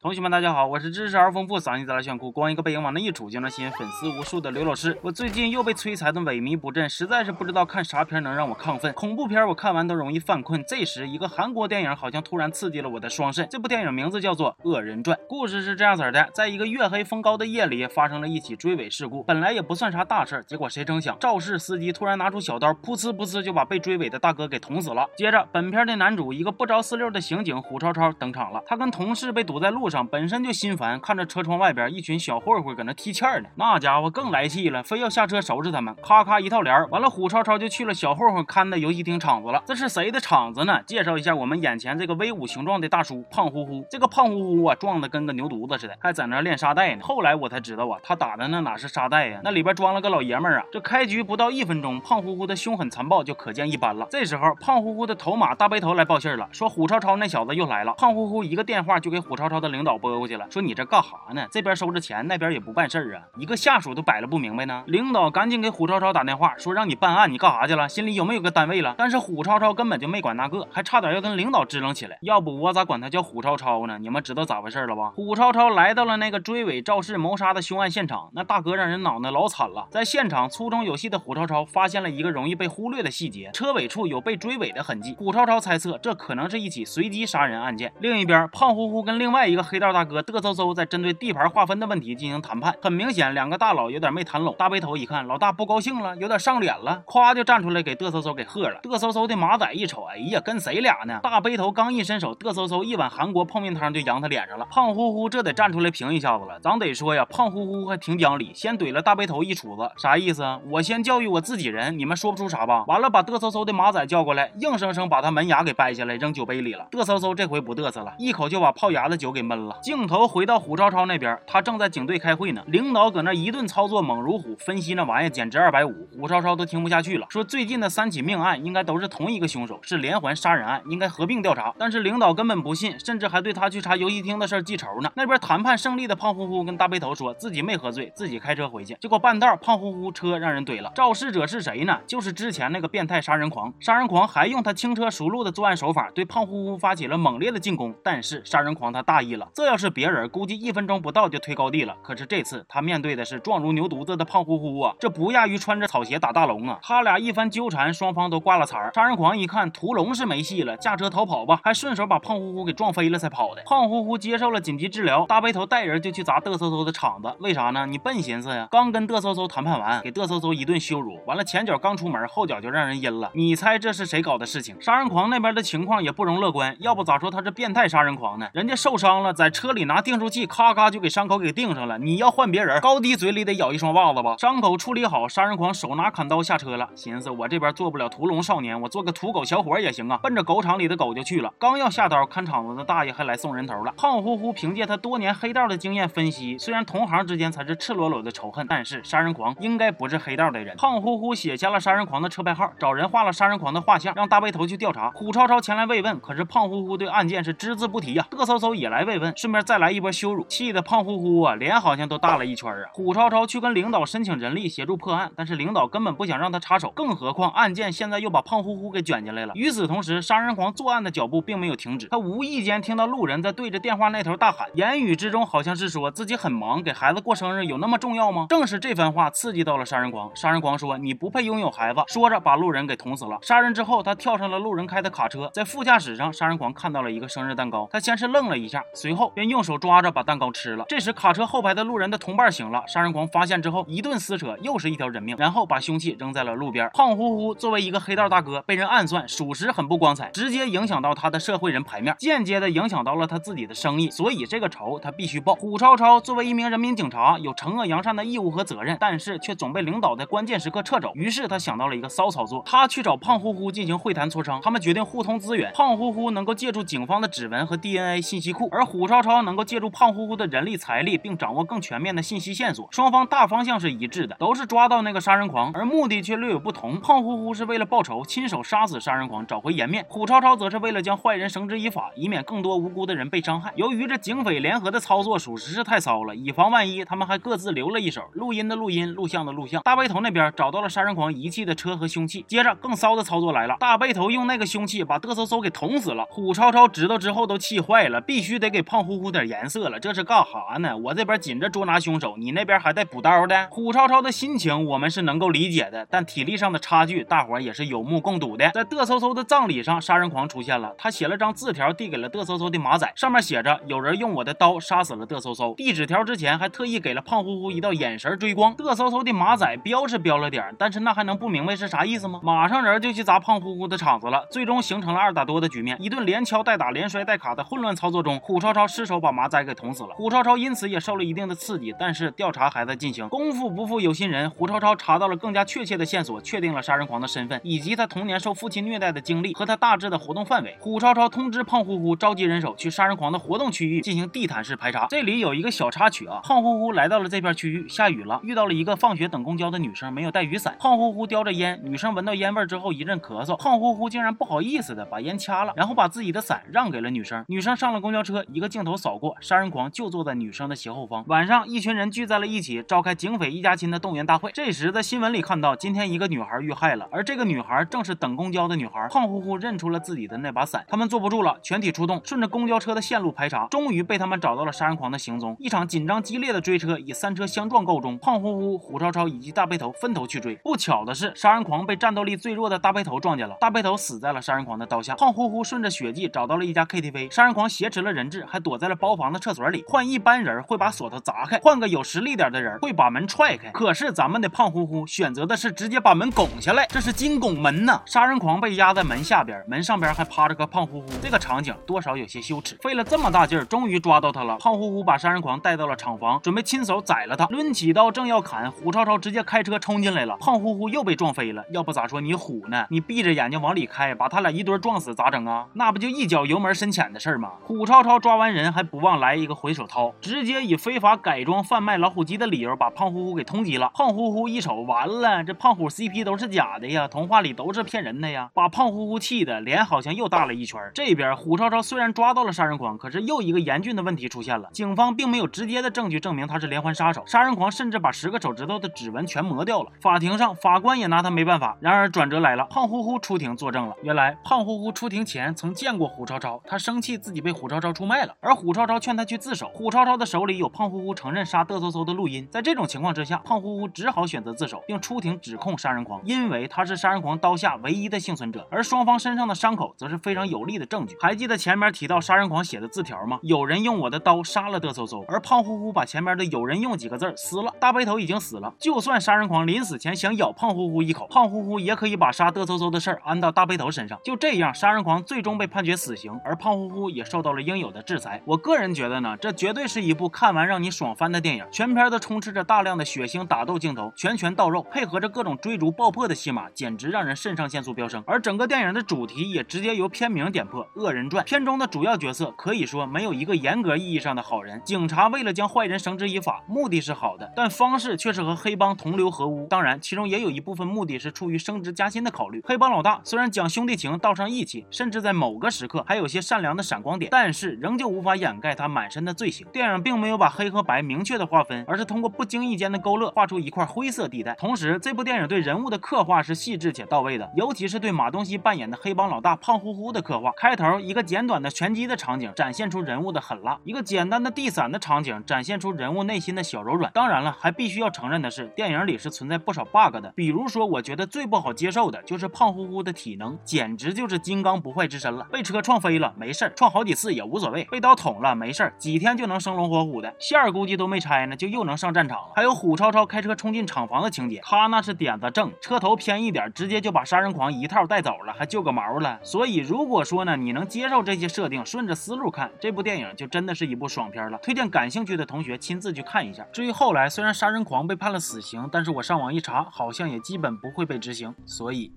同学们，大家好，我是知识而丰富、嗓音贼拉炫酷、光一个背影往那一杵就能吸引粉丝无数的刘老师。我最近又被摧残的萎靡不振，实在是不知道看啥片能让我亢奋。恐怖片我看完都容易犯困。这时，一个韩国电影好像突然刺激了我的双肾。这部电影名字叫做《恶人传》，故事是这样子的：在一个月黑风高的夜里，发生了一起追尾事故。本来也不算啥大事儿，结果谁成想，肇事司机突然拿出小刀，噗呲噗呲就把被追尾的大哥给捅死了。接着，本片的男主一个不着四六的刑警虎超超登场了。他跟同事被堵在路上，本身就心。烦，看着车窗外边一群小混混搁那踢毽呢，那家伙更来气了，非要下车收拾他们。咔咔一套帘完了，虎超超就去了小混混看的游戏厅场子了。这是谁的场子呢？介绍一下我们眼前这个威武雄壮的大叔，胖乎乎。这个胖乎乎啊，壮的跟个牛犊子似的，还在那练沙袋呢。后来我才知道啊，他打的那哪是沙袋呀，那里边装了个老爷们儿啊。这开局不到一分钟，胖乎乎的凶狠残暴就可见一斑了。这时候，胖乎乎的头马大背头来报信了，说虎超超那小子又来了。胖乎乎一个电话就给虎超超的领领导拨过去了，说你这干哈呢？这边收着钱，那边也不办事儿啊！一个下属都摆了不明白呢。领导赶紧给虎超超打电话，说让你办案，你干啥去了？心里有没有个单位了？但是虎超超根本就没管那个，还差点要跟领导支棱起来。要不我咋管他叫虎超超呢？你们知道咋回事了吧？虎超超来到了那个追尾、肇事、谋杀的凶案现场，那大哥让人恼的老惨了。在现场粗中有细的虎超超发现了一个容易被忽略的细节：车尾处有被追尾的痕迹。虎超超猜测，这可能是一起随机杀人案件。另一边，胖乎乎跟另外一个黑道大哥嘚嗖嗖在针对地盘划分的问题进行谈判，很明显两个大佬有点没谈拢。大背头一看老大不高兴了，有点上脸了，咵就站出来给嘚嗖嗖给喝了。嘚嗖嗖的马仔一瞅，哎呀，跟谁俩呢？大背头刚一伸手，嘚嗖嗖一碗韩国泡面汤就扬他脸上了。胖乎乎这得站出来评一下子了。咱得说呀，胖乎乎还挺讲理，先怼了大背头一杵子，啥意思？我先教育我自己人，你们说不出啥吧？完了把嘚嗖嗖的马仔叫过来，硬生生把他门牙给掰下来扔酒杯里了。嘚嗖嗖这回不嘚瑟了，一口就把泡牙的酒给闷了。镜头回到虎超超那边，他正在警队开会呢。领导搁那一顿操作猛如虎，分析那玩意简直二百五。虎超超都听不下去了，说最近的三起命案应该都是同一个凶手，是连环杀人案，应该合并调查。但是领导根本不信，甚至还对他去查游戏厅的事记仇呢。那边谈判胜利的胖乎乎跟大背头说自己没喝醉，自己开车回去。结果半道胖乎乎车让人怼了。肇事者是谁呢？就是之前那个变态杀人狂。杀人狂还用他轻车熟路的作案手法对胖乎乎发起了猛烈的进攻。但是杀人狂他大意了，这要是别人，估计一分钟不到就推高地了。可是这次。他面对的是壮如牛犊子的胖乎乎啊，这不亚于穿着草鞋打大龙啊！他俩一番纠缠，双方都挂了彩儿。杀人狂一看屠龙是没戏了，驾车逃跑吧，还顺手把胖乎乎给撞飞了才跑的。胖乎乎接受了紧急治疗，大背头带人就去砸嘚嗖嗖的场子，为啥呢？你笨寻思呀？刚跟嘚嗖嗖谈判完，给嘚嗖嗖一顿羞辱，完了前脚刚出门，后脚就让人阴了。你猜这是谁搞的事情？杀人狂那边的情况也不容乐观，要不咋说他是变态杀人狂呢？人家受伤了，在车里拿定数器咔咔就给伤口给定上了。你要换别人，高低嘴里。得咬一双袜子吧？伤口处理好，杀人狂手拿砍刀下车了。寻思我这边做不了屠龙少年，我做个土狗小伙也行啊！奔着狗场里的狗就去了。刚要下刀，看场子的大爷还来送人头了。胖乎乎凭借他多年黑道的经验分析，虽然同行之间才是赤裸裸的仇恨，但是杀人狂应该不是黑道的人。胖乎乎写下了杀人狂的车牌号，找人画了杀人狂的画像，让大背头去调查。虎超超前来慰问，可是胖乎乎对案件是只字不提呀。嘚嗖嗖也来慰问，顺便再来一波羞辱，气得胖乎乎啊脸好像都大了一圈啊。虎超超去跟领导。申请人力协助破案，但是领导根本不想让他插手，更何况案件现在又把胖乎乎给卷进来了。与此同时，杀人狂作案的脚步并没有停止，他无意间听到路人在对着电话那头大喊，言语之中好像是说自己很忙，给孩子过生日有那么重要吗？正是这番话刺激到了杀人狂。杀人狂说：“你不配拥有孩子。”说着把路人给捅死了。杀人之后，他跳上了路人开的卡车，在副驾驶上，杀人狂看到了一个生日蛋糕，他先是愣了一下，随后后便用手抓着把蛋糕吃了。这时，卡车后排的路人的同伴醒了，杀人狂发现之后一顿撕扯，又是一条人命，然后把凶器扔在了路边。胖乎乎作为一个黑道大哥，被人暗算，属实很不光彩，直接影响到他的社会人牌面，间接的影响到了他自己的生意，所以这个仇他必须报。虎超超作为一名人民警察，有惩恶扬善的义务和责任，但是却总被领导在关键时刻撤走。于是他想到了一个骚操作，他去找胖乎乎进行会谈磋商，他们决定互通资源。胖乎乎能够借助警方的指纹和 DNA 信息库，而虎虎超超能够借助胖乎乎的人力财力，并掌握更全面的信息线索。双方大方向是一致的，都是。抓到那个杀人狂，而目的却略有不同。胖乎乎是为了报仇，亲手杀死杀人狂，找回颜面；虎超超则是为了将坏人绳之以法，以免更多无辜的人被伤害。由于这警匪联合的操作属实是太骚了，以防万一，他们还各自留了一手：录音的录音，录像的录像。大背头那边找到了杀人狂遗弃的车和凶器。接着更骚的操作来了，大背头用那个凶器把嘚瑟嗖给捅死了。虎超超知道之后都气坏了，必须得给胖乎乎点颜色了，这是干哈呢？我这边紧着捉拿凶手，你那边还带补刀的。虎超超的心情我们是能够理解的，但体力上的差距，大伙也是有目共睹的。在嘚嗖嗖的葬礼上，杀人狂出现了，他写了张字条递给了嘚嗖嗖的马仔，上面写着：“有人用我的刀杀死了嘚嗖嗖。”递纸条之前还特意给了胖乎乎一道眼神追光。嘚嗖嗖的马仔标是标了点，但是那还能不明白是啥意思吗？马上人就去砸胖乎乎的场子了，最终形成了二打多的局面。一顿连敲带打、连摔带卡的混乱操作中，虎超超超失手把马仔给捅死了。虎超超因此也受了一定的刺激，但是调查还在进行。功夫不负有心人，虎超超查到了更加确切的线索，确定了杀人狂的身份以及他童年受父亲虐待的经历和他大致的活动范围。虎超超通知胖乎乎召集人手去杀人狂的活动区域进行地毯式排查。这里有一个小插曲啊，胖乎乎来到了这片区域，下雨了，遇到了一个放学等公交的女生，没有带雨伞。胖乎乎叼着烟，女生闻到烟味之后一阵咳嗽，胖乎乎竟然不好意思的把烟掐了，然后把自己的伞让给了女生。女生上了公交车，一个镜头扫过，杀人狂就坐在女生的斜后方。晚上，一群人聚在了一起，召开警匪一家亲的动员大会。这时，在新闻里看到，今天一个女孩遇害了，而这个女孩正是等公交的女孩。胖乎乎认出了自己的那把伞，他们坐不住了，全体出动，顺着公交车的线路排查，终于被他们找到了杀人狂的行踪。一场紧张激烈的追车以三车相撞告终，胖乎乎、虎超超以及大背头分头去追。不巧的是，杀人狂被战斗力最弱的大背头撞见了，大背头死在了杀人狂的刀下。胖乎乎顺着血迹找到了一家 KTV，杀人狂挟持了人质，还躲在了包房的厕所里。换一般人会把锁头砸开，换个有实力点的人会把门踹开。可是咱们的胖乎乎选择的是直接把门拱下来，这是金拱门呐！杀人狂被压在门下边，门上边还趴着个胖乎乎，这个场景多少有些羞耻。费了这么大劲儿，终于抓到他了。胖乎乎把杀人狂带到了厂房，准备亲手宰了他。抡起刀正要砍，虎超超直接开车冲进来了，胖乎乎又被撞飞了。要不咋说你虎呢？你闭着眼睛往里开，把他俩一堆撞死咋整啊？那不就一脚油门深浅的事儿吗？虎超超抓完人还不忘来一个回手掏，直接以非法改装贩卖老虎机的理由把胖乎乎给通缉了。胖乎乎一瞅，完了，这胖虎 CP 都是假的呀，童话里都是骗人的呀，把胖乎乎气的脸好像又大了一圈。这边虎超超虽然抓到了杀人狂，可是又一个严峻的问题出现了，警方并没有直接的证据证明他是连环杀手。杀人狂甚至把十个手指头的指纹全磨掉了，法庭上法官也拿他没办法。然而转折来了，胖乎乎出庭作证了。原来胖乎乎出庭前曾见过虎超超，他生气自己被虎超超出卖了，而虎超超劝他去自首。虎超超的手里有胖乎乎承认杀嘚嗖嗖的录音，在这种情况之下，胖乎乎只好选择自首，并出庭指控杀人狂，因为他是杀人狂刀下唯一的幸存者，而双方身上的伤口则是非常有力的证据。还记得前面提到杀人狂写的字条吗？有人用我的刀杀了嘚嗖嗖，而胖乎乎把前面的有人用几个字撕了。大背头已经死了，就算杀人狂临死前想咬胖乎乎一口，胖乎乎也可以把杀嘚嗖嗖的事儿安到大背头身上。就这样，杀人狂最终被判决死刑，而胖乎乎也受到了应有的制裁。我个人觉得呢，这绝对是一部看完让你爽翻的电影。全片都充斥着大量的血腥打斗镜头，拳拳到肉，配合着各种追逐爆破的戏码，简直让人肾上腺素飙升。而整个电影的主题也直接由片名点破，《恶人传》。片中的主要角色可以说没有一个严格意义上的好人。警察为了将坏人绳之以法，目的是好的，但方式却是和黑帮同流合污。当然，其中也有一部分目的是出于升职加薪的考虑。黑帮老大虽然讲兄弟情，道上义气，甚至在某个时刻还有些善良的闪光点，但是仍旧无法掩盖他满身的罪行。电影并没有把黑和白明确的划分，而是通过不经意间的勾勒，画出一块灰色地带。同时，这部电影对人物的刻画是细致且到位的，尤其是对马东锡扮演的黑帮老大胖乎乎的刻画。开头一个简短的拳击的场景，展现出人物的狠辣；一个简单的地伞的场景，展现出人物内心的小柔软。当然了，还必须要承认的是，电影里是存在不少 bug 的。比如说，我觉得最不好接受的就是胖乎乎的体能，简直就是金刚不坏之身了。被车撞飞了没事儿，撞好几次也无所谓；刀捅了没事儿，几天就能生龙活虎的。线儿估计都没拆呢，就又能上战场了。还有虎超超开车冲进厂房的情节，他那是点子正，车头偏一点，直接就把杀人狂一套带走了，还救个毛了。所以如果说呢，你能接受这些设定，顺着思路看，这部电影就真的是一部爽片了。推荐感兴趣的同学亲自去看一下。至于后来，虽然杀人狂被判了死刑，但是我上网一查，好像也基本不会被执行。所以。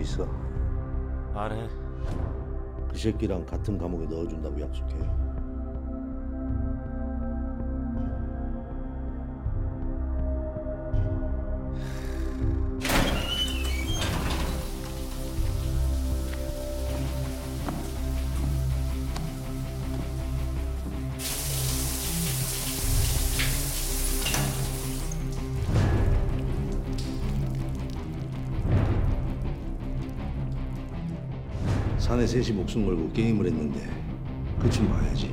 있어 말해 그 새끼랑 같은 감옥에 넣어준다고 약속해 사내 셋이 목숨 걸고 게임을 했는데 끝은 봐야지.